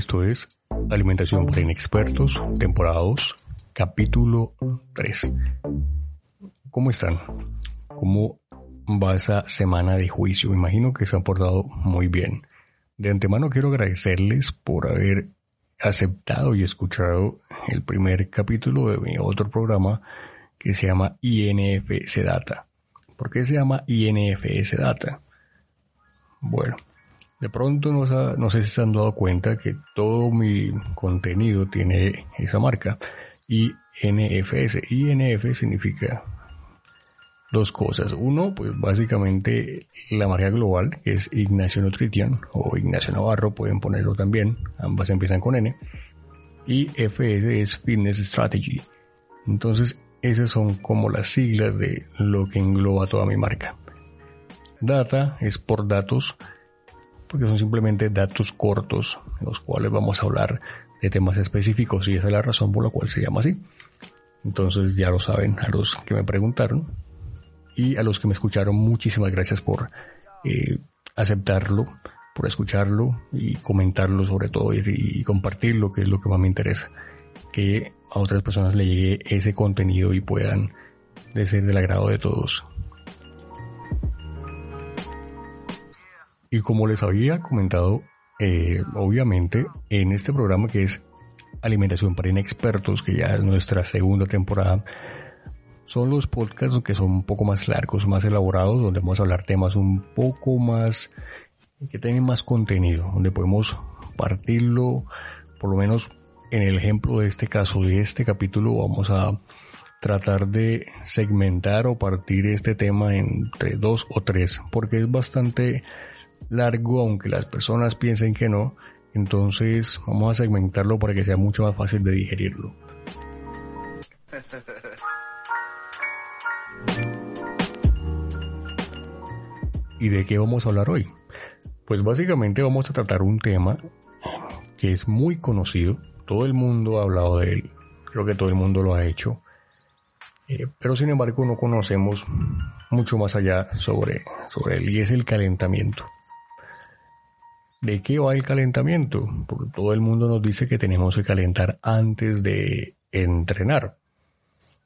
Esto es Alimentación para Inexpertos, temporada 2, capítulo 3. ¿Cómo están? ¿Cómo va esa semana de juicio? Imagino que se han portado muy bien. De antemano quiero agradecerles por haber aceptado y escuchado el primer capítulo de mi otro programa que se llama INFS Data. ¿Por qué se llama INFS Data? Bueno, de pronto no, sé si se han dado cuenta que todo mi contenido tiene esa marca. INFS. INF significa dos cosas. Uno, pues básicamente la marca global, que es Ignacio Nutrition o Ignacio Navarro, pueden ponerlo también. Ambas empiezan con N. Y FS es Fitness Strategy. Entonces, esas son como las siglas de lo que engloba toda mi marca. Data es por datos porque son simplemente datos cortos en los cuales vamos a hablar de temas específicos y esa es la razón por la cual se llama así. Entonces ya lo saben a los que me preguntaron y a los que me escucharon muchísimas gracias por eh, aceptarlo, por escucharlo y comentarlo sobre todo y, compartirlo que es lo que más me interesa. Que a otras personas le llegue ese contenido y puedan ser del agrado de todos. Y como les había comentado, eh, obviamente, en este programa que es Alimentación para Inexpertos, que ya es nuestra segunda temporada, son los podcasts que son un poco más largos, más elaborados, donde vamos a hablar temas un poco más, que tienen más contenido, donde podemos partirlo, por lo menos en el ejemplo de este caso, de este capítulo, vamos a tratar de segmentar o partir este tema entre dos o tres, porque es bastante largo, aunque las personas piensen que no. Entonces vamos a segmentarlo para que sea mucho más fácil de digerirlo. ¿Y de qué vamos a hablar hoy? Pues básicamente vamos a tratar un tema que es muy conocido, todo el mundo ha hablado de él, creo que todo el mundo lo ha hecho, eh, pero sin embargo no conocemos mucho más allá sobre, sobre él y es el calentamiento. ¿De qué va el calentamiento? Porque todo el mundo nos dice que tenemos que calentar antes de entrenar.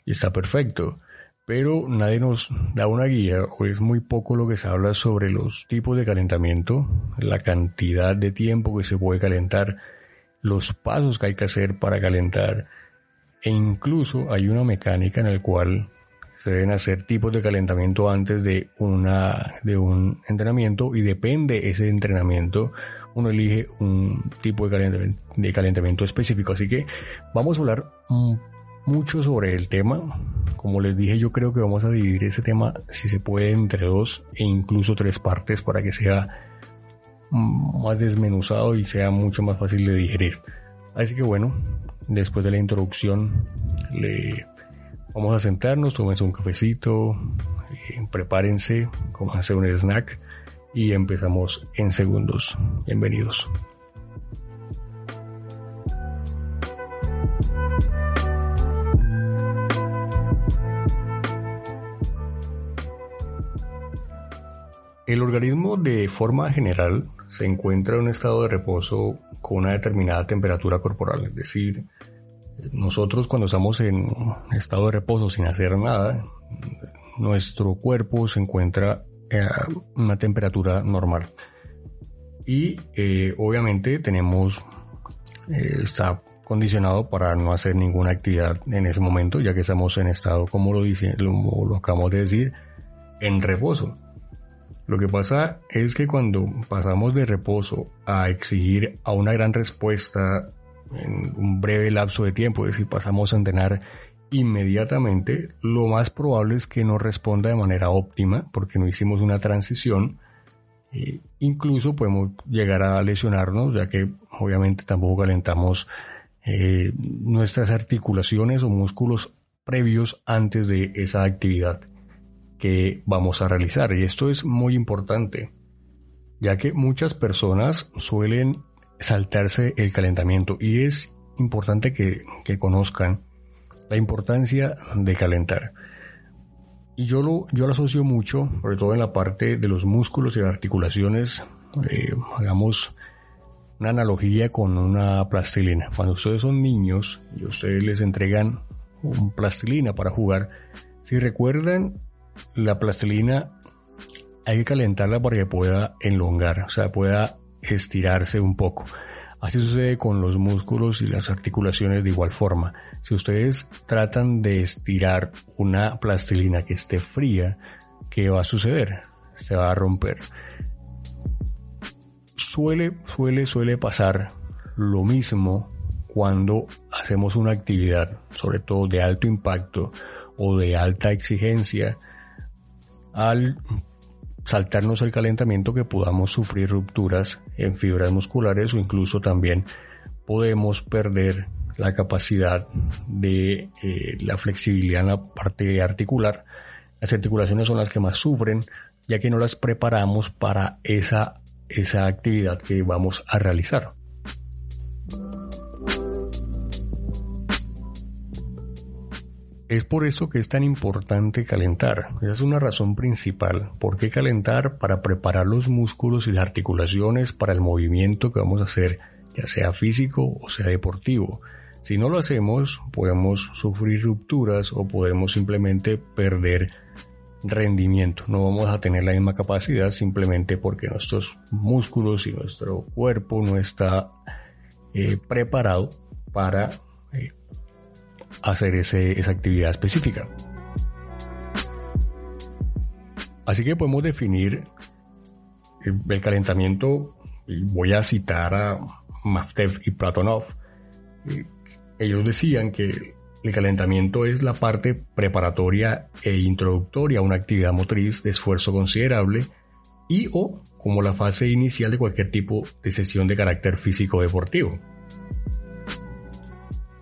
Y está perfecto. Pero nadie nos da una guía o es muy poco lo que se habla sobre los tipos de calentamiento, la cantidad de tiempo que se puede calentar, los pasos que hay que hacer para calentar e incluso hay una mecánica en la cual se deben hacer tipos de calentamiento antes de una de un entrenamiento y depende ese entrenamiento uno elige un tipo de calentamiento, de calentamiento específico. Así que vamos a hablar mucho sobre el tema. Como les dije yo creo que vamos a dividir ese tema si se puede entre dos e incluso tres partes para que sea más desmenuzado y sea mucho más fácil de digerir. Así que bueno después de la introducción le Vamos a sentarnos, tómense un cafecito, eh, prepárense, hacer un snack y empezamos en segundos. Bienvenidos. El organismo de forma general se encuentra en un estado de reposo con una determinada temperatura corporal, es decir, nosotros cuando estamos en estado de reposo sin hacer nada, nuestro cuerpo se encuentra a una temperatura normal. Y eh, obviamente tenemos, eh, está condicionado para no hacer ninguna actividad en ese momento, ya que estamos en estado, como lo dice, lo, lo acabamos de decir, en reposo. Lo que pasa es que cuando pasamos de reposo a exigir a una gran respuesta en un breve lapso de tiempo, es decir, pasamos a entrenar inmediatamente, lo más probable es que no responda de manera óptima porque no hicimos una transición. E incluso podemos llegar a lesionarnos, ya que obviamente tampoco calentamos eh, nuestras articulaciones o músculos previos antes de esa actividad que vamos a realizar. Y esto es muy importante, ya que muchas personas suelen saltarse el calentamiento y es importante que, conozcan la importancia de calentar. Y yo lo, yo lo asocio mucho, sobre todo en la parte de los músculos y las articulaciones. Eh, hagamos una analogía con una plastilina. Cuando ustedes son niños y ustedes les entregan un plastilina para jugar, si recuerdan, la plastilina hay que calentarla para que pueda enlongar, o sea, pueda estirarse un poco. Así sucede con los músculos y las articulaciones de igual forma. Si ustedes tratan de estirar una plastilina que esté fría, ¿qué va a suceder? Se va a romper. Suele, suele, suele pasar lo mismo cuando hacemos una actividad, sobre todo de alto impacto o de alta exigencia, al saltarnos el calentamiento que podamos sufrir rupturas en fibras musculares o incluso también podemos perder la capacidad de eh, la flexibilidad en la parte articular. Las articulaciones son las que más sufren ya que no las preparamos para esa, esa actividad que vamos a realizar. Es por eso que es tan importante calentar. Esa es una razón principal. ¿Por qué calentar? Para preparar los músculos y las articulaciones para el movimiento que vamos a hacer, ya sea físico o sea deportivo. Si no lo hacemos, podemos sufrir rupturas o podemos simplemente perder rendimiento. No vamos a tener la misma capacidad simplemente porque nuestros músculos y nuestro cuerpo no está eh, preparado para eh, hacer esa actividad específica. Así que podemos definir el, calentamiento, y voy a citar a Maftev y Platonov. Ellos decían que el calentamiento es la parte preparatoria e introductoria a una actividad motriz de esfuerzo considerable y o como la fase inicial de cualquier tipo de sesión de carácter físico deportivo.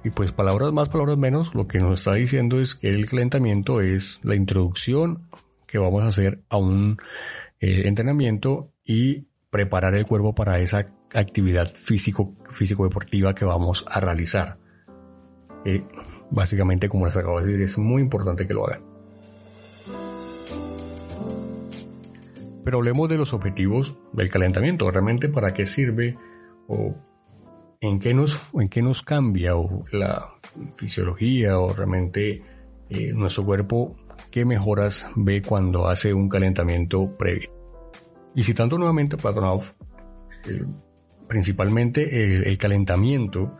Y pues palabras más, palabras menos, lo que nos está diciendo es que el calentamiento es la introducción que vamos a hacer a un eh, entrenamiento y preparar el cuerpo para esa actividad físico, físico deportiva que vamos a realizar. Eh, básicamente, como les acabo de decir, es muy importante que lo hagan. Pero hablemos de los objetivos del calentamiento, realmente para qué sirve o en qué nos, cambia o la fisiología o realmente eh, nuestro cuerpo, qué mejoras ve cuando hace un calentamiento previo. Y citando nuevamente a eh, principalmente el, calentamiento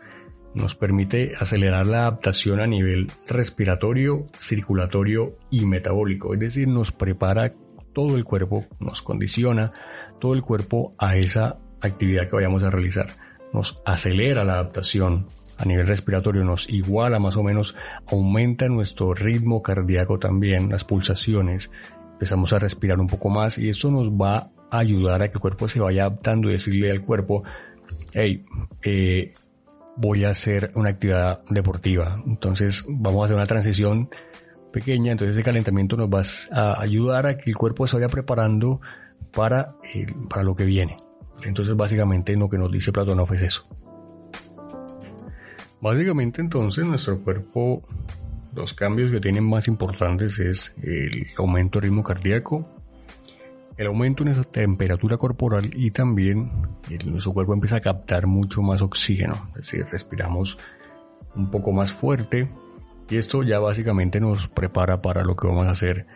nos permite acelerar la adaptación a nivel respiratorio, circulatorio y metabólico, es decir, nos prepara todo el cuerpo, nos condiciona todo el cuerpo a esa actividad que vayamos a realizar nos acelera la adaptación a nivel respiratorio, nos iguala más o menos, aumenta nuestro ritmo cardíaco también, las pulsaciones, empezamos a respirar un poco más y eso nos va a ayudar a que el cuerpo se vaya adaptando y decirle al cuerpo, hey, eh, voy a hacer una actividad deportiva, entonces vamos a hacer una transición pequeña, entonces ese calentamiento nos va a ayudar a que el cuerpo se vaya preparando para, para lo que viene. Entonces básicamente lo que nos dice Platonov es eso. Básicamente entonces nuestro cuerpo, los cambios que tienen más importantes es el aumento del ritmo cardíaco, el aumento en esa temperatura corporal y también nuestro cuerpo empieza a captar mucho más oxígeno, es decir, respiramos un poco más fuerte y esto ya básicamente nos prepara para lo que vamos a hacer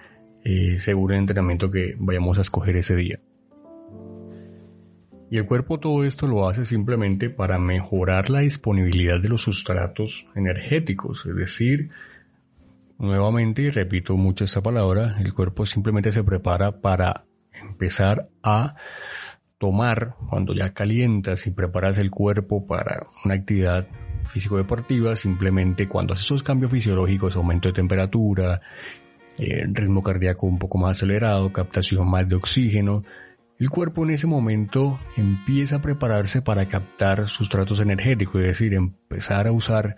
eh, según el entrenamiento que vayamos a escoger ese día. Y el cuerpo todo esto lo hace simplemente para mejorar la disponibilidad de los sustratos energéticos, es decir, nuevamente, y repito mucho esta palabra, el cuerpo simplemente se prepara para empezar a tomar, cuando ya calientas y preparas el cuerpo para una actividad físico-deportiva, simplemente cuando hace esos cambios fisiológicos, aumento de temperatura, eh, ritmo cardíaco un poco más acelerado, captación más de oxígeno, el cuerpo en ese momento empieza a prepararse para captar sustratos energéticos, es decir, empezar a usar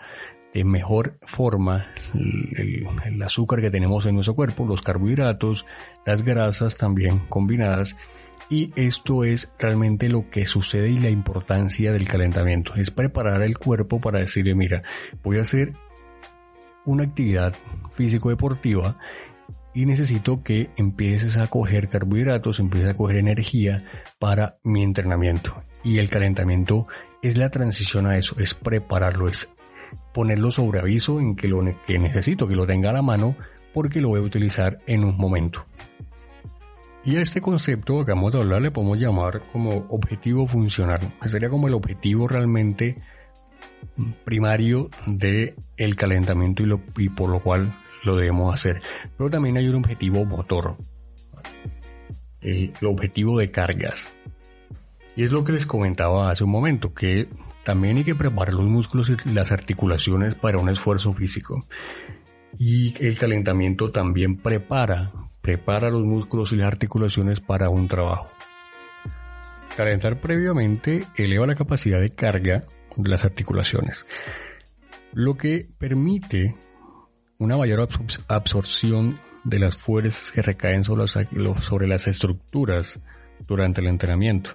de mejor forma el, azúcar que tenemos en nuestro cuerpo, los carbohidratos, las grasas también combinadas. Y esto es realmente lo que sucede y la importancia del calentamiento. Es preparar el cuerpo para decirle, mira, voy a hacer una actividad físico-deportiva y necesito que empieces a coger carbohidratos, empieces a coger energía para mi entrenamiento. Y el calentamiento es la transición a eso, es prepararlo, es ponerlo sobre aviso en que lo que necesito, que lo tenga a la mano, porque lo voy a utilizar en un momento. Y a este concepto que acabamos de hablar le podemos llamar como objetivo funcional. Sería como el objetivo realmente primario del el calentamiento y, lo, y por lo cual lo debemos hacer. Pero también hay un objetivo motor, el, objetivo de cargas. Y es lo que les comentaba hace un momento, que también hay que preparar los músculos y las articulaciones para un esfuerzo físico. Y el calentamiento también prepara, prepara los músculos y las articulaciones para un trabajo. Calentar previamente eleva la capacidad de carga de las articulaciones, lo que permite una mayor absorción de las fuerzas que recaen sobre, las estructuras durante el entrenamiento.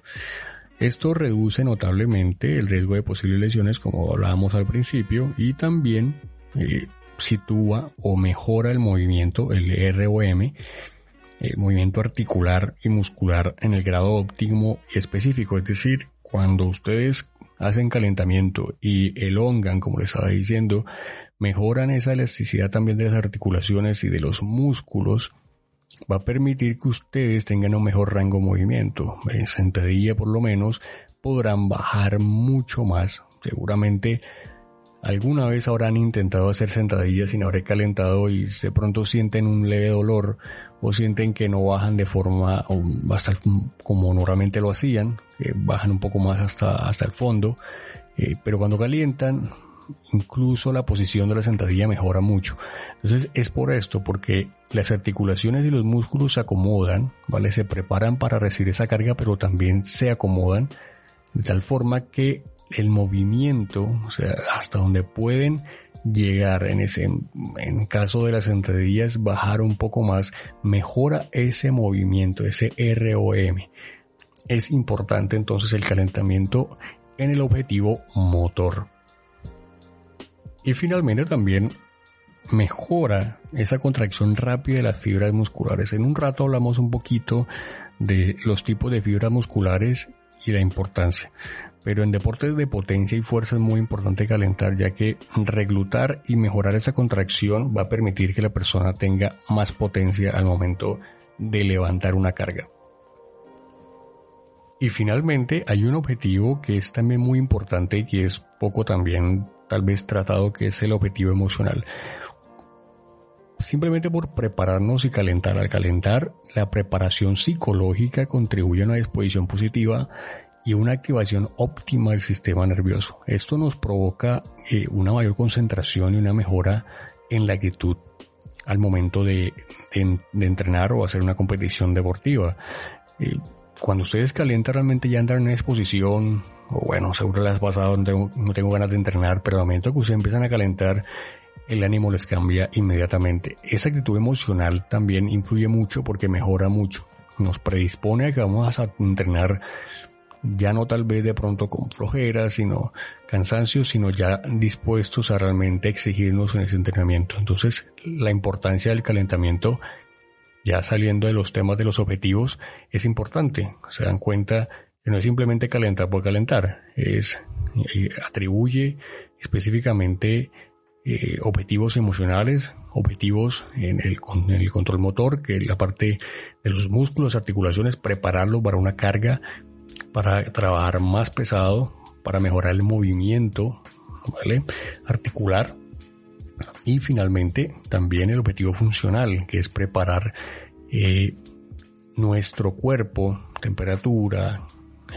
Esto reduce notablemente el riesgo de posibles lesiones, como hablábamos al principio, y también eh, sitúa o mejora el movimiento, el ROM, el movimiento articular y muscular en el grado óptimo específico. Es decir, cuando ustedes hacen calentamiento y elongan, como les estaba diciendo, mejoran esa elasticidad también de las articulaciones y de los músculos, va a permitir que ustedes tengan un mejor rango de movimiento. En sentadilla por lo menos podrán bajar mucho más. Seguramente alguna vez habrán intentado hacer sentadillas sin haber calentado y de pronto sienten un leve dolor o sienten que no bajan de forma hasta como normalmente lo hacían, que bajan un poco más hasta, hasta el fondo, eh, pero cuando calientan incluso la posición de la sentadilla mejora mucho. Entonces es por esto, porque las articulaciones y los músculos se acomodan, ¿vale? Se preparan para recibir esa carga, pero también se acomodan de tal forma que el movimiento, o sea, hasta donde pueden llegar en ese, en caso de las sentadillas, bajar un poco más, mejora ese movimiento, ese ROM. Es importante entonces el calentamiento en el objetivo motor. Y finalmente también mejora esa contracción rápida de las fibras musculares. En un rato hablamos un poquito de los tipos de fibras musculares y la importancia. Pero en deportes de potencia y fuerza es muy importante calentar ya que reclutar y mejorar esa contracción va a permitir que la persona tenga más potencia al momento de levantar una carga. Y finalmente hay un objetivo que es también muy importante y que es poco también tal vez tratado que es el objetivo emocional. Simplemente por prepararnos y calentar. Al calentar, la preparación psicológica contribuye a una disposición positiva y una activación óptima del sistema nervioso. Esto nos provoca eh, una mayor concentración y una mejora en la actitud al momento de, entrenar o hacer una competición deportiva. Eh, cuando ustedes calientan realmente ya andan en una exposición, o bueno, seguro les ha pasado, no tengo, no tengo ganas de entrenar, pero al momento que ustedes empiezan a calentar, el ánimo les cambia inmediatamente. Esa actitud emocional también influye mucho porque mejora mucho. Nos predispone a que vamos a entrenar ya no tal vez de pronto con flojera, sino cansancio, sino ya dispuestos a realmente exigirnos en ese entrenamiento. Entonces, la importancia del calentamiento ya saliendo de los temas de los objetivos, es importante. Se dan cuenta que no es simplemente calentar por calentar, es eh, atribuye específicamente eh, objetivos emocionales, objetivos en el, en el, control motor, que es la parte de los músculos, articulaciones, prepararlo para una carga, para trabajar más pesado, para mejorar el movimiento, ¿vale? Articular y finalmente, también el objetivo funcional, que es preparar eh, nuestro cuerpo, temperatura,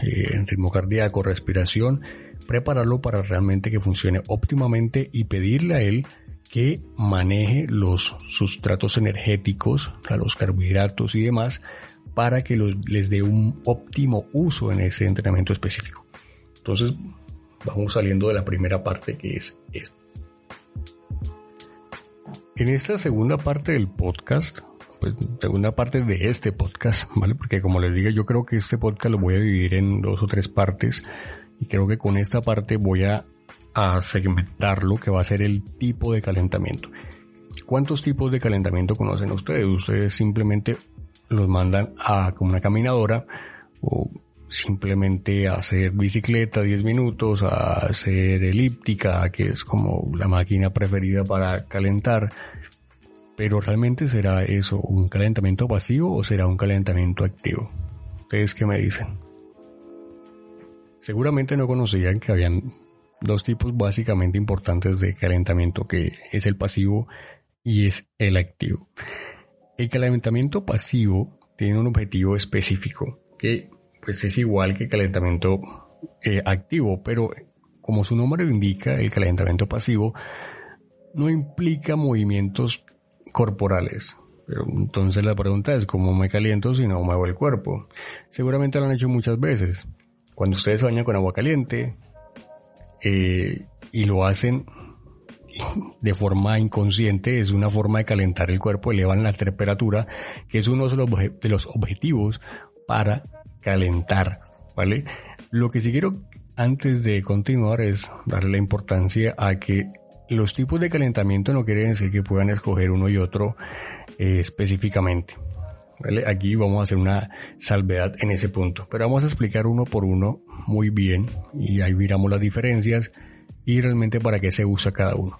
eh, ritmo cardíaco, respiración, prepararlo para realmente que funcione óptimamente y pedirle a él que maneje los sustratos energéticos, los carbohidratos y demás, para que les dé un óptimo uso en ese entrenamiento específico. Entonces, vamos saliendo de la primera parte que es esto. En esta segunda parte del podcast, pues segunda parte de este podcast, ¿vale? Porque como les digo, yo creo que este podcast lo voy a dividir en dos o tres partes y creo que con esta parte voy a a segmentar lo que va a ser el tipo de calentamiento. ¿Cuántos tipos de calentamiento conocen ustedes? Ustedes simplemente los mandan a como una caminadora o simplemente a hacer bicicleta 10 minutos, a hacer elíptica, que es como la máquina preferida para calentar. Pero realmente será eso un calentamiento pasivo o será un calentamiento activo? ¿Ustedes qué me dicen? Seguramente no conocían que habían dos tipos básicamente importantes de calentamiento, que es el pasivo y es el activo. El calentamiento pasivo tiene un objetivo específico, que pues es igual que el calentamiento eh, activo, pero como su nombre indica, el calentamiento pasivo no implica movimientos corporales. Pero entonces la pregunta es, ¿cómo me caliento si no muevo el cuerpo? Seguramente lo han hecho muchas veces. Cuando ustedes bañan con agua caliente, eh, y lo hacen de forma inconsciente, es una forma de calentar el cuerpo, elevan la temperatura, que es uno de los, de los objetivos para calentar, ¿vale? Lo que sí quiero antes de continuar es darle la importancia a que los tipos de calentamiento no quieren decir que puedan escoger uno y otro eh, específicamente. Aquí vamos a hacer una salvedad en ese punto, pero vamos a explicar uno por uno muy bien y ahí miramos las diferencias y realmente para qué se usa cada uno.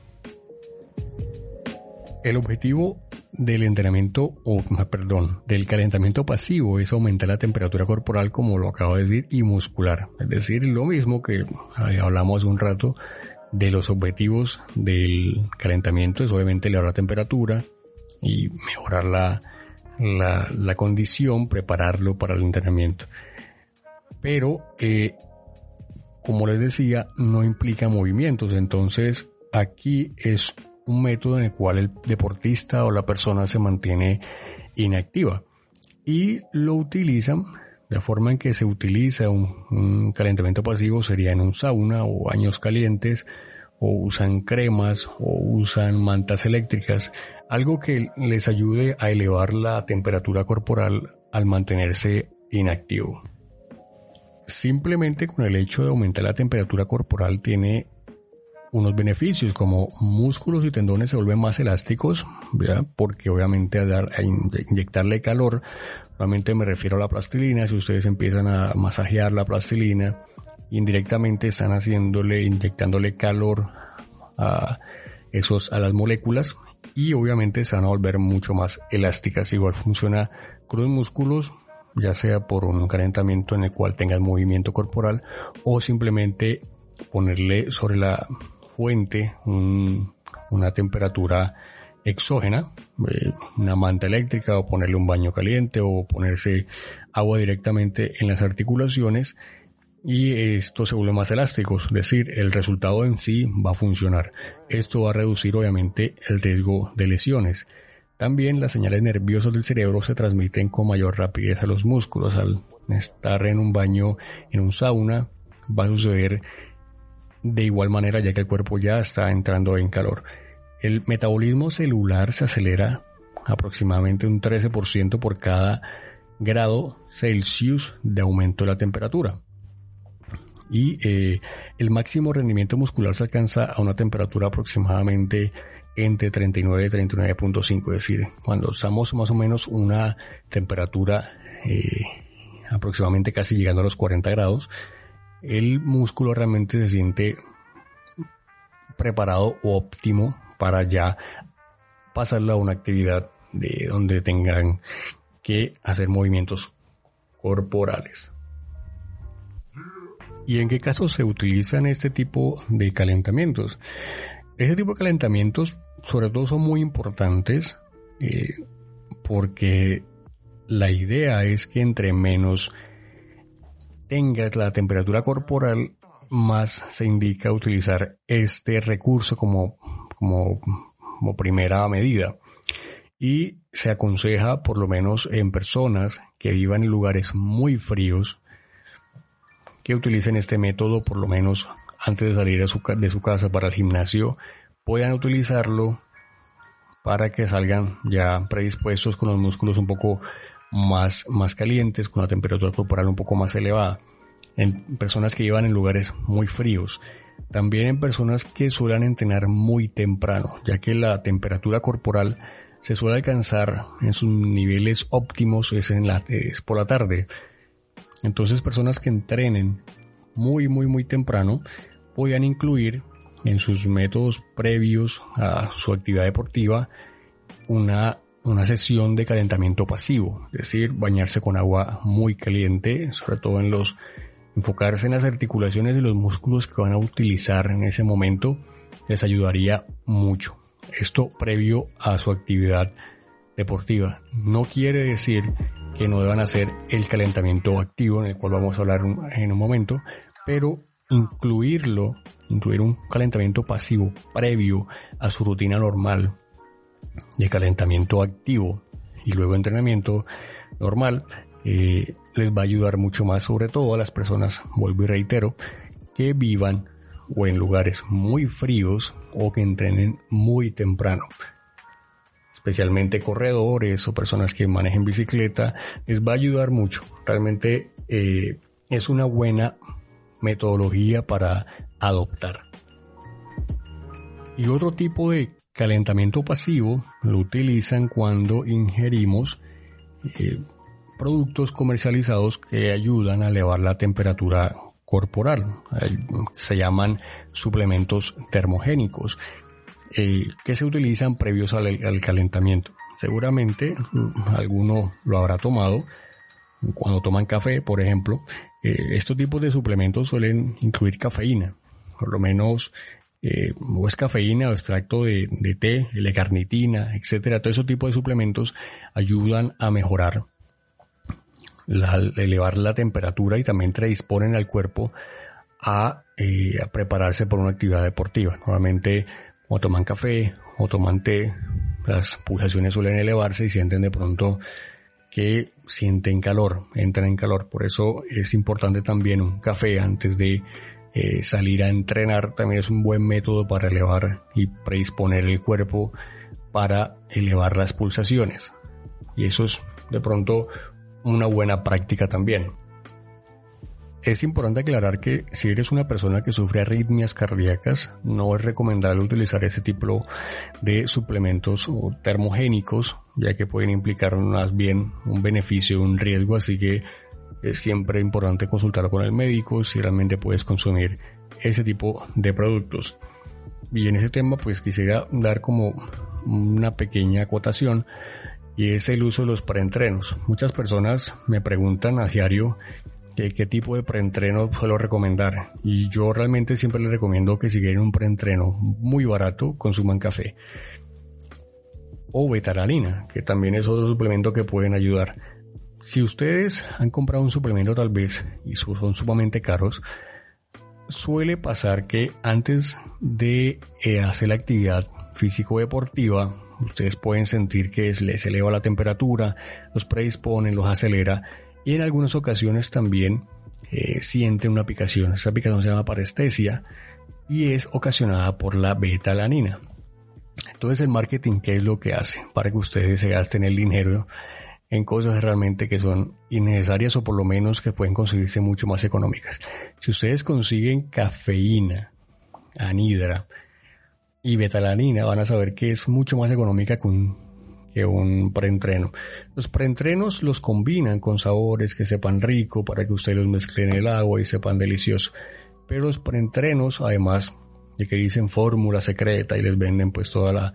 El objetivo del entrenamiento, o perdón, del calentamiento pasivo es aumentar la temperatura corporal, como lo acabo de decir, y muscular. Es decir, lo mismo que hablamos un rato de los objetivos del calentamiento, es obviamente elevar la temperatura y mejorar la, la, condición, prepararlo para el entrenamiento. Pero, eh, como les decía, no implica movimientos. Entonces, aquí es un método en el cual el deportista o la persona se mantiene inactiva. Y lo utilizan de forma en que se utiliza un, calentamiento pasivo sería en un sauna o baños calientes o usan cremas o usan mantas eléctricas algo que les ayude a elevar la temperatura corporal al mantenerse inactivo. Simplemente con el hecho de aumentar la temperatura corporal tiene unos beneficios como músculos y tendones se vuelven más elásticos, porque obviamente a, dar, a inyectarle calor, realmente me refiero a la plastilina, si ustedes empiezan a masajear la plastilina, indirectamente están haciéndole, inyectándole calor a esos, a las moléculas y obviamente se van a volver mucho más elásticas. Igual funciona con los músculos, ya sea por un calentamiento en el cual tenga movimiento corporal o simplemente ponerle sobre la fuente una temperatura exógena, eh, una manta eléctrica o ponerle un baño caliente o ponerse agua directamente en las articulaciones y esto se vuelve más elástico, es decir, el resultado en sí va a funcionar. Esto va a reducir obviamente el riesgo de lesiones. También las señales nerviosas del cerebro se transmiten con mayor rapidez a los músculos. Al estar en un baño, en un sauna, va a suceder de igual manera ya que el cuerpo ya está entrando en calor. El metabolismo celular se acelera aproximadamente un 13% por cada grado Celsius de aumento de la temperatura. Y eh, el máximo rendimiento muscular se alcanza a una temperatura aproximadamente entre 39 y 39.5, es decir, cuando estamos más o menos una temperatura eh, aproximadamente casi llegando a los 40 grados, el músculo realmente se siente preparado o óptimo para ya pasarlo a una actividad de donde tengan que hacer movimientos corporales. ¿Y en qué casos se utilizan este tipo de calentamientos? Este tipo de calentamientos sobre todo son muy importantes eh, porque la idea es que entre menos tengas la temperatura corporal, más se indica utilizar este recurso como, como, como primera medida. Y se aconseja, por lo menos en personas que vivan en lugares muy fríos, que utilicen este método por lo menos antes de salir de su, casa para el gimnasio, puedan utilizarlo para que salgan ya predispuestos con los músculos un poco más, más calientes, con la temperatura corporal un poco más elevada en personas que llevan en lugares muy fríos. También en personas que suelen entrenar muy temprano, ya que la temperatura corporal se suele alcanzar en sus niveles óptimos es, en la, es por la tarde. Entonces personas que entrenen muy muy muy temprano podían incluir en sus métodos previos a su actividad deportiva una, una sesión de calentamiento pasivo, es decir, bañarse con agua muy caliente, sobre todo en los Enfocarse en las articulaciones y los músculos que van a utilizar en ese momento les ayudaría mucho. Esto previo a su actividad deportiva. No quiere decir que no deban hacer el calentamiento activo, en el cual vamos a hablar en un momento, pero incluirlo, incluir un calentamiento pasivo previo a su rutina normal de calentamiento activo y luego entrenamiento normal, eh, les va a ayudar mucho más, sobre todo a las personas, vuelvo y reitero, que vivan o en lugares muy fríos o que entrenen muy temprano. Especialmente corredores o personas que manejen bicicleta, les va a ayudar mucho. Realmente eh, es una buena metodología para adoptar. Y otro tipo de calentamiento pasivo lo utilizan cuando ingerimos eh, productos comercializados que ayudan a elevar la temperatura corporal. Se llaman suplementos termogénicos eh, que se utilizan previos al, calentamiento. Seguramente mm, alguno lo habrá tomado cuando toman café, por ejemplo. Eh, estos tipos de suplementos suelen incluir cafeína, por lo menos eh, o es cafeína o extracto de, de té, L-carnitina, etcétera. Todo ese tipo de suplementos ayudan a mejorar elevar la temperatura y también predisponen al cuerpo eh, a, prepararse por una actividad deportiva. Normalmente o toman café o toman té, las pulsaciones suelen elevarse y sienten de pronto que sienten calor, entran en calor. Por eso es importante también un café antes de eh, salir a entrenar. También es un buen método para elevar y predisponer el cuerpo para elevar las pulsaciones. Y eso es de pronto una buena práctica también. Es importante aclarar que si eres una persona que sufre arritmias cardíacas, no es recomendable utilizar ese tipo de suplementos o termogénicos, ya que pueden implicar más bien un beneficio, un riesgo, así que es siempre importante consultar con el médico si realmente puedes consumir ese tipo de productos. Y en ese tema pues quisiera dar como una pequeña acotación y es el uso de los preentrenos. Muchas personas me preguntan a diario qué tipo de preentreno suelo recomendar y yo realmente siempre les recomiendo que si quieren un preentreno muy barato consuman café o betalalina, que también es otro suplemento que pueden ayudar. Si ustedes han comprado un suplemento tal vez y son sumamente caros, suele pasar que antes de eh, hacer la actividad físico-deportiva Ustedes pueden sentir que les eleva la temperatura, los predispone, los acelera y en algunas ocasiones también eh, sienten una picación. Esa picación se llama parestesia y es ocasionada por la betalanina. Entonces el marketing, ¿qué es lo que hace? Para que ustedes se gasten el dinero en cosas realmente que son innecesarias o por lo menos que pueden conseguirse mucho más económicas. Si ustedes consiguen cafeína, anidra, y betalanina van a saber que es mucho más económica que un, preentreno. Los preentrenos los combinan con sabores que sepan rico para que ustedes los mezclen en el agua y sepan delicioso. Pero los preentrenos, además de que dicen fórmula secreta y les venden pues toda la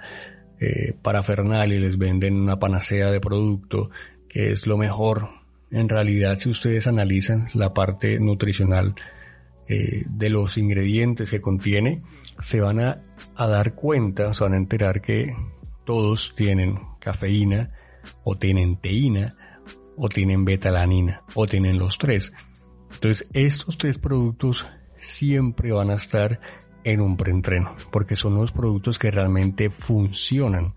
eh, parafernalia y les venden una panacea de producto que es lo mejor. En realidad, si ustedes analizan la parte nutricional, eh, de los ingredientes que contiene, se van a, dar cuenta, se van a enterar que todos tienen cafeína, o tienen teína, o tienen betalanina, o tienen los tres. Entonces, estos tres productos siempre van a estar en un preentreno, porque son los productos que realmente funcionan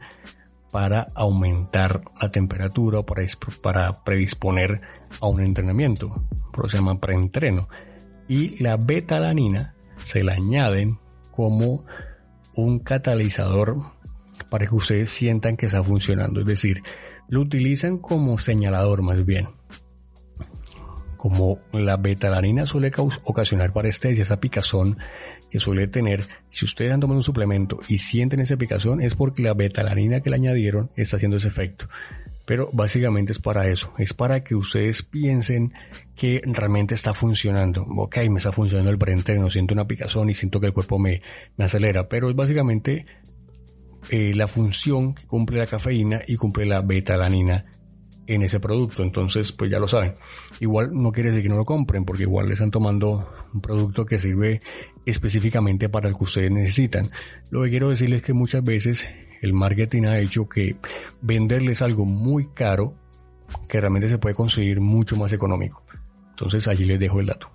para aumentar la temperatura o para, para predisponer a un entrenamiento. Por eso se llama preentreno. Y la betalanina se la añaden como un catalizador para que ustedes sientan que está funcionando. Es decir, lo utilizan como señalador más bien. Como la betalanina suele ocasionar parestesia, esa picazón que suele tener, si ustedes han tomado un suplemento y sienten esa picazón, es porque la betalanina que le añadieron está haciendo ese efecto. Pero básicamente es para eso, es para que ustedes piensen que realmente está funcionando. Ok, me está funcionando el preentreno, siento una picazón y siento que el cuerpo me, me acelera, pero es básicamente eh, la función que cumple la cafeína y cumple la betalanina en ese producto. Entonces, pues ya lo saben. Igual no quiere decir que no lo compren, porque igual le están tomando un producto que sirve específicamente para el que ustedes necesitan. Lo que quiero decirles es que muchas veces el marketing ha hecho que venderles algo muy caro que realmente se puede conseguir mucho más económico. Entonces allí les dejo el dato.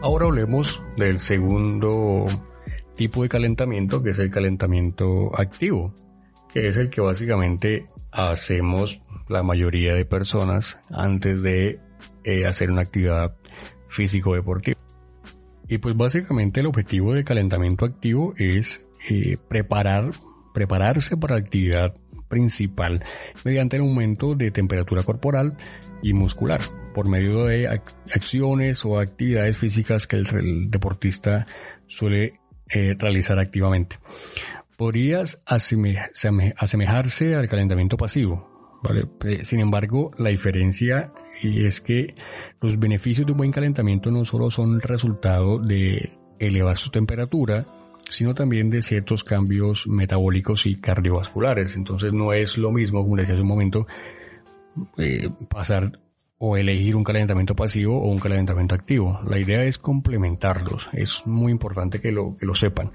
Ahora hablemos del segundo tipo de calentamiento, que es el calentamiento activo, que es el que básicamente hacemos la mayoría de personas antes de eh, hacer una actividad físico-deportiva. Y pues básicamente el objetivo del calentamiento activo es eh, preparar, prepararse para la actividad principal mediante el aumento de temperatura corporal y muscular por medio de acciones o actividades físicas que el, deportista suele eh, realizar activamente. Podrías asemejarse al calentamiento pasivo. Sin embargo, la diferencia es que los beneficios de un buen calentamiento no solo son resultado de elevar su temperatura, sino también de ciertos cambios metabólicos y cardiovasculares. Entonces no es lo mismo, como decía hace un momento, eh, pasar o elegir un calentamiento pasivo o un calentamiento activo. La idea es complementarlos. Es muy importante que lo, que lo sepan,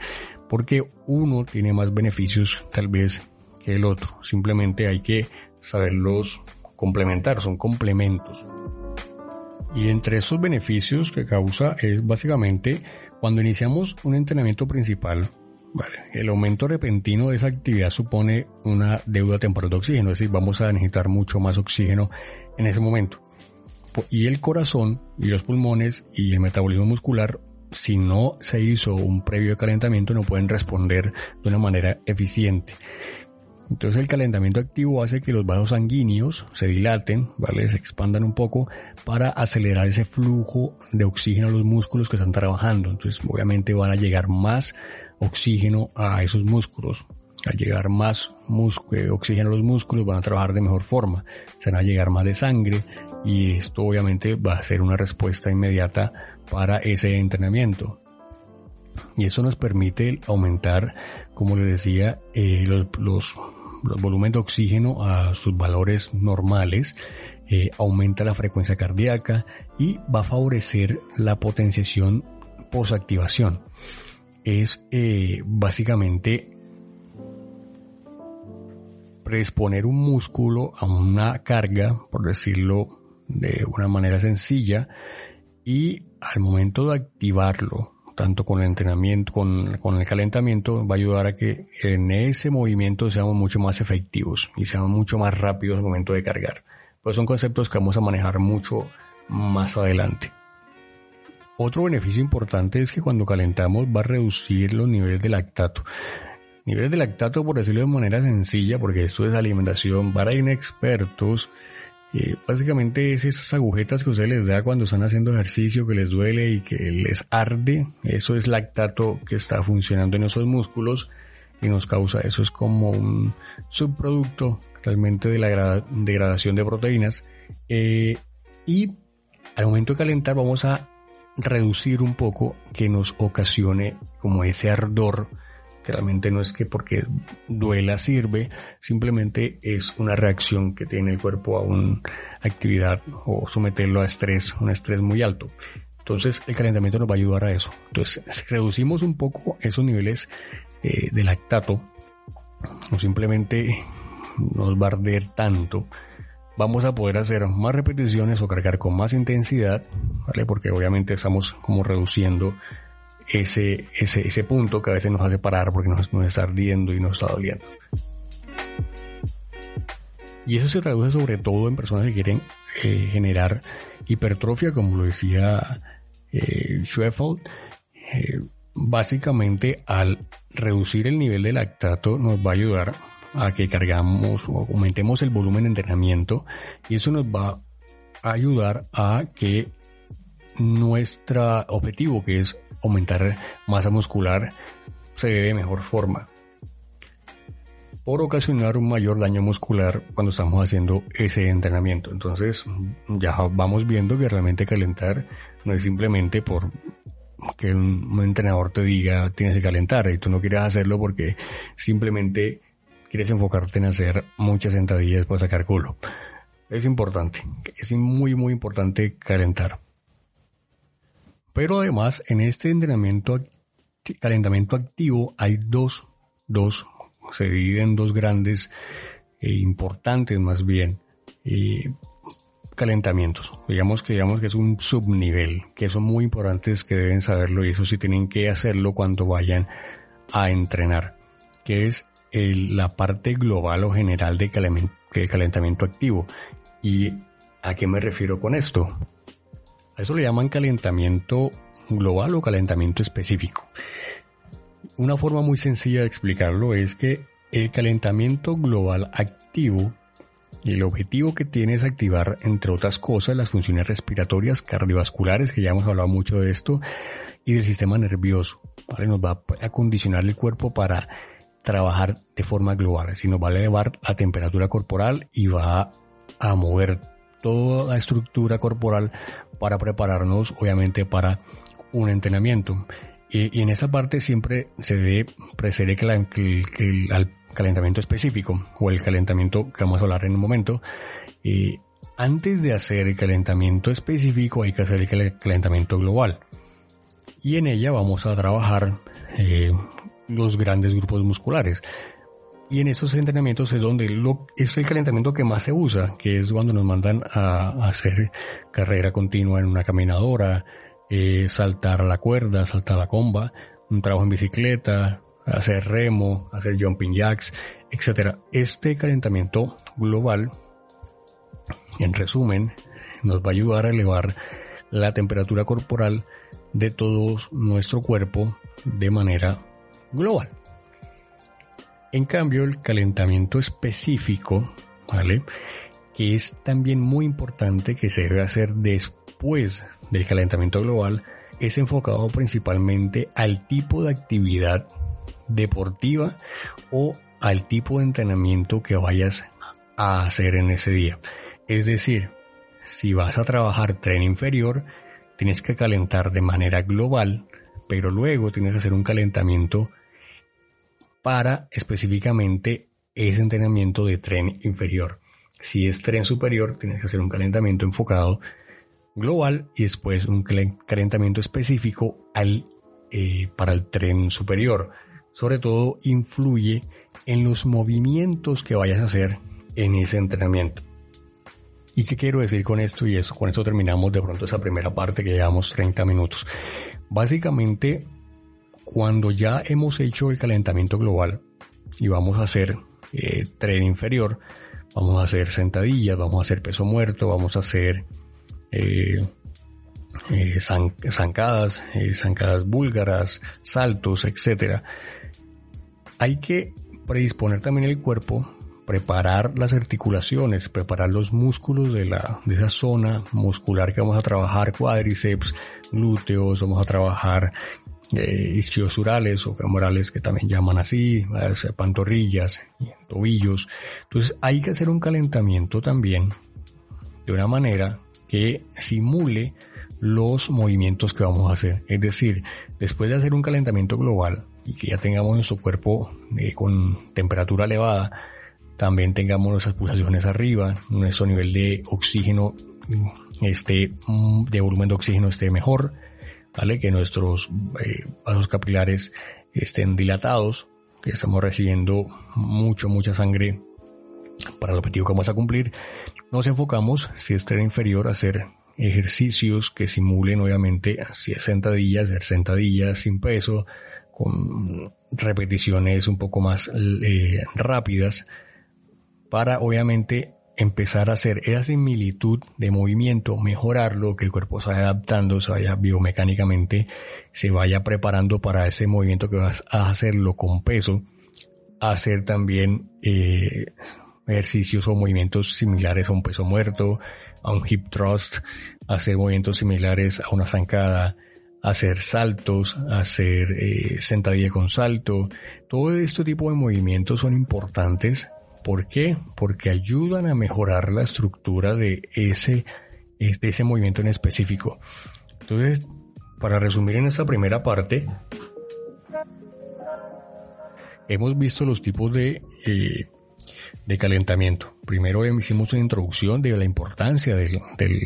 porque uno tiene más beneficios tal vez que el otro. Simplemente hay que saberlos complementar, son complementos. Y entre esos beneficios que causa es básicamente cuando iniciamos un entrenamiento principal, el aumento repentino de esa actividad supone una deuda temporal de oxígeno, es decir, vamos a necesitar mucho más oxígeno en ese momento y el corazón y los pulmones y el metabolismo muscular, si no se hizo un previo calentamiento, no pueden responder de una manera eficiente. Entonces el calentamiento activo hace que los vasos sanguíneos se dilaten, ¿vale? Se expandan un poco para acelerar ese flujo de oxígeno a los músculos que están trabajando. Entonces obviamente van a llegar más oxígeno a esos músculos al llegar más eh, oxígeno a los músculos van a trabajar de mejor forma, se van a llegar más de sangre y esto obviamente va a ser una respuesta inmediata para ese entrenamiento. Y eso nos permite aumentar, como les decía, eh, los, los, volúmenes de oxígeno a sus valores normales, eh, aumenta la frecuencia cardíaca y va a favorecer la potenciación posactivación. Es básicamente predisponer un músculo a una carga, por decirlo de una manera sencilla, y al momento de activarlo, tanto con el entrenamiento, con, con, el calentamiento, va a ayudar a que en ese movimiento seamos mucho más efectivos y seamos mucho más rápidos al momento de cargar. Pues son conceptos que vamos a manejar mucho más adelante. Otro beneficio importante es que cuando calentamos va a reducir los niveles de lactato. Niveles de lactato, por decirlo de manera sencilla, porque esto es alimentación para inexpertos, eh, básicamente es esas agujetas que usted les da cuando están haciendo ejercicio, que les duele y que les arde. Eso es lactato que está funcionando en esos músculos y nos causa eso. Es como un subproducto realmente de la degradación de proteínas. Eh, y al momento de calentar vamos a reducir un poco que nos ocasione como ese ardor que realmente no es que porque duela sirve, simplemente es una reacción que tiene el cuerpo a una actividad o someterlo a estrés, un estrés muy alto. Entonces el calentamiento nos va a ayudar a eso. Entonces si reducimos un poco esos niveles eh, de lactato, o simplemente nos va a arder tanto, vamos a poder hacer más repeticiones o cargar con más intensidad, ¿vale? Porque obviamente estamos como reduciendo ese, ese, ese punto que a veces nos hace parar porque nos, nos está ardiendo y nos está doliendo. Y eso se traduce sobre todo en personas que quieren eh, generar hipertrofia, como lo decía eh, eh, básicamente al reducir el nivel de lactato nos va a ayudar a que cargamos o aumentemos el volumen de entrenamiento y eso nos va a ayudar a que nuestro objetivo que es aumentar masa muscular se ve de mejor forma por ocasionar un mayor daño muscular cuando estamos haciendo ese entrenamiento. Entonces ya vamos viendo que realmente calentar no es simplemente por que un, entrenador te diga tienes que calentar y tú no quieres hacerlo porque simplemente quieres enfocarte en hacer muchas sentadillas para sacar culo. Es importante, es muy muy importante calentar. Pero además en este entrenamiento calentamiento activo hay dos, dos se divide en dos grandes e importantes más bien eh, calentamientos. Digamos que digamos que es un subnivel, que son muy importantes que deben saberlo y eso sí tienen que hacerlo cuando vayan a entrenar, que es la parte global o general de calentamiento activo. ¿Y a qué me refiero con esto? Eso le llaman calentamiento global o calentamiento específico. Una forma muy sencilla de explicarlo es que el calentamiento global activo y el objetivo que tiene es activar, entre otras cosas, las funciones respiratorias, cardiovasculares, que ya hemos hablado mucho de esto, y del sistema nervioso. Nos va a acondicionar el cuerpo para trabajar de forma global, decir, nos va a elevar la temperatura corporal y va a mover toda la estructura corporal para prepararnos, obviamente, para un entrenamiento. Y, en esa parte siempre se debe preceder que, el, calentamiento específico o el calentamiento que vamos a hablar en un momento. Y antes de hacer el calentamiento específico hay que hacer el calentamiento global. Y en ella vamos a trabajar eh, los grandes grupos musculares. Y en esos entrenamientos es donde lo, es el calentamiento que más se usa, que es cuando nos mandan a hacer carrera continua en una caminadora, eh, saltar la cuerda, saltar la comba, un trabajo en bicicleta, hacer remo, hacer jumping jacks, etc. Este calentamiento global, en resumen, nos va a ayudar a elevar la temperatura corporal de todo nuestro cuerpo de manera global. En cambio, el calentamiento específico, ¿vale? Que es también muy importante que se debe hacer después del calentamiento global es enfocado principalmente al tipo de actividad deportiva o al tipo de entrenamiento que vayas a hacer en ese día. Es decir, si vas a trabajar tren inferior, tienes que calentar de manera global, pero luego tienes que hacer un calentamiento para específicamente ese entrenamiento de tren inferior. Si es tren superior, tienes que hacer un calentamiento enfocado global y después un calentamiento específico eh, para el tren superior. Sobre todo influye en los movimientos que vayas a hacer en ese entrenamiento. ¿Y qué quiero decir con esto? Y eso, con esto terminamos de pronto esa primera parte que llevamos 30 minutos. Básicamente, cuando ya hemos hecho el calentamiento global y vamos a hacer eh, tren inferior, vamos a hacer sentadillas, vamos a hacer peso muerto, vamos a hacer eh, eh, zancadas, zancadas búlgaras, saltos, etc. Hay que predisponer también el cuerpo, preparar las articulaciones, preparar los músculos de, la, de esa zona muscular que vamos a trabajar, cuádriceps, glúteos, vamos a trabajar eh, ischiosurales o femorales que también llaman así, pantorrillas, tobillos. Entonces hay que hacer un calentamiento también de una manera que simule los movimientos que vamos a hacer. Es decir, después de hacer un calentamiento global y que ya tengamos nuestro cuerpo eh, con temperatura elevada, también tengamos nuestras pulsaciones arriba, nuestro nivel de oxígeno esté, mm, de volumen de oxígeno esté mejor, ¿vale? Que nuestros eh, vasos capilares estén dilatados, que estamos recibiendo mucho, mucha sangre para el objetivo que vamos a cumplir, nos enfocamos, si es tren inferior, a hacer ejercicios que simulen obviamente 60 días, 60 días sin peso, con repeticiones un poco más eh, rápidas, para obviamente empezar a hacer esa similitud de movimiento, mejorarlo, que el cuerpo se vaya adaptando, se vaya biomecánicamente, se vaya preparando para ese movimiento que vas a hacerlo con peso, hacer también eh, ejercicios o movimientos similares a un peso muerto, a un hip thrust, hacer movimientos similares a una zancada, hacer saltos, hacer eh, sentadilla con salto. Todo este tipo de movimientos son importantes. ¿Por qué? Porque ayudan a mejorar la estructura de ese, de ese movimiento en específico. Entonces, para resumir en esta primera parte, hemos visto los tipos de eh, de calentamiento. Primero hicimos una introducción de la importancia del, del,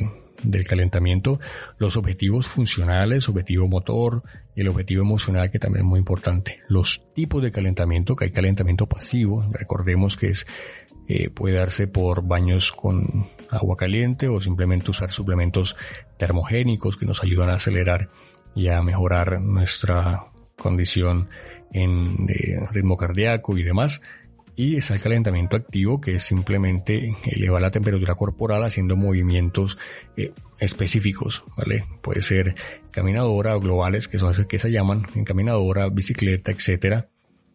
calentamiento, los objetivos funcionales, objetivo motor y el objetivo emocional que también es muy importante. Los tipos de calentamiento, que hay calentamiento pasivo, recordemos que es eh, puede darse por baños con agua caliente o simplemente usar suplementos termogénicos que nos ayudan a acelerar y a mejorar nuestra condición en eh, ritmo cardíaco y demás y está el calentamiento activo que es simplemente elevar la temperatura corporal haciendo movimientos eh, específicos, ¿vale? Puede ser caminadora o globales que son que se llaman en caminadora, bicicleta, etcétera,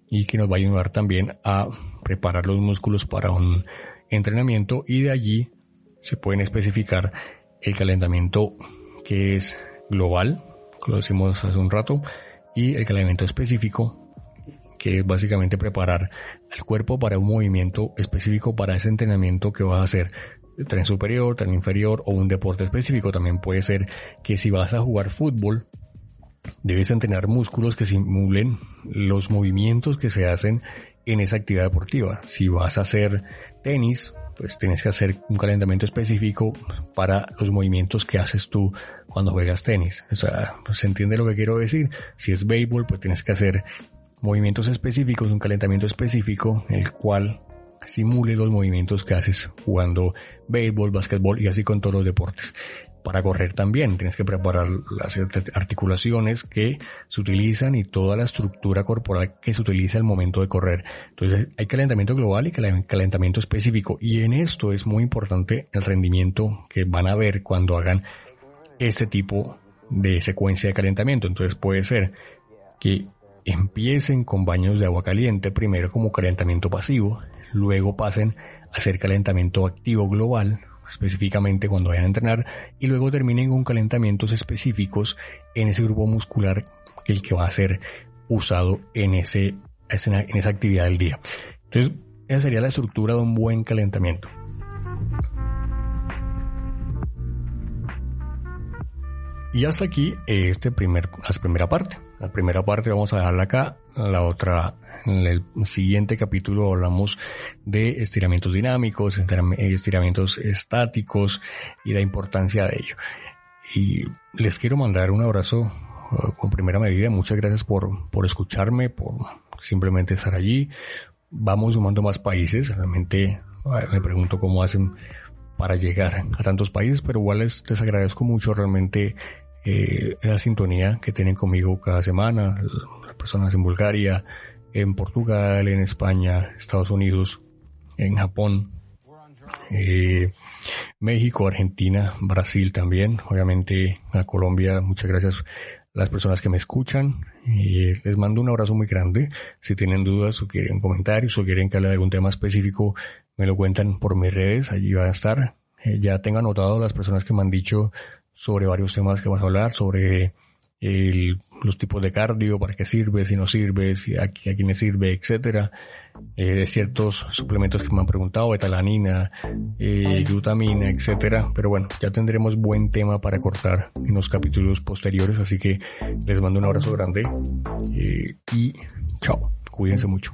y que nos va a ayudar también a preparar los músculos para un entrenamiento y de allí se pueden especificar el calentamiento que es global, como lo decimos hace un rato, y el calentamiento específico que es básicamente preparar al cuerpo para un movimiento específico para ese entrenamiento que vas a hacer. Tren superior, tren inferior o un deporte específico. También puede ser que si vas a jugar fútbol, debes entrenar músculos que simulen los movimientos que se hacen en esa actividad deportiva. Si vas a hacer tenis, pues tienes que hacer un calentamiento específico para los movimientos que haces tú cuando juegas tenis. O sea, se entiende lo que quiero decir. Si es béisbol, pues tienes que hacer movimientos específicos, un calentamiento específico, el cual simule los movimientos que haces jugando béisbol, básquetbol y así con todos los deportes. Para correr también tienes que preparar las articulaciones que se utilizan y toda la estructura corporal que se utiliza al momento de correr. Entonces hay calentamiento global y calentamiento específico y en esto es muy importante el rendimiento que van a ver cuando hagan este tipo de secuencia de calentamiento. Entonces puede ser que empiecen con baños de agua caliente, primero como calentamiento pasivo, luego pasen a hacer calentamiento activo global, específicamente cuando vayan a entrenar, y luego terminen con calentamientos específicos en ese grupo muscular que el que va a ser usado en, ese, en esa actividad del día. Entonces, esa sería la estructura de un buen calentamiento. Y hasta aquí este primer, la primera parte. La primera parte vamos a dejarla acá. La otra, en el siguiente capítulo hablamos de estiramientos dinámicos, estiramientos estáticos y la importancia de ello. Y les quiero mandar un abrazo uh, con primera medida. Muchas gracias por, por escucharme, por simplemente estar allí. Vamos sumando más países. Realmente me pregunto cómo hacen para llegar a tantos países, pero igual les, les agradezco mucho realmente eh, la sintonía que tienen conmigo cada semana, las personas en Bulgaria, en Portugal, en España, Estados Unidos, en Japón, eh, México, Argentina, Brasil también, obviamente a Colombia, muchas gracias las personas que me escuchan. y les mando un abrazo muy grande. Si tienen dudas o quieren comentarios o quieren que hable de algún tema específico, me lo cuentan por mis redes, allí va a estar. Eh, ya tengo anotado las personas que me han dicho sobre varios temas que vamos a hablar, sobre los tipos de cardio, para qué sirve, si no sirve, si a, a quiénes sirve, etcétera. Eh, de ciertos suplementos que me han preguntado, betalanina, eh, glutamina, etcétera. Pero bueno, ya tendremos buen tema para cortar en los capítulos posteriores, así que les mando un abrazo grande eh, y chao, cuídense mucho.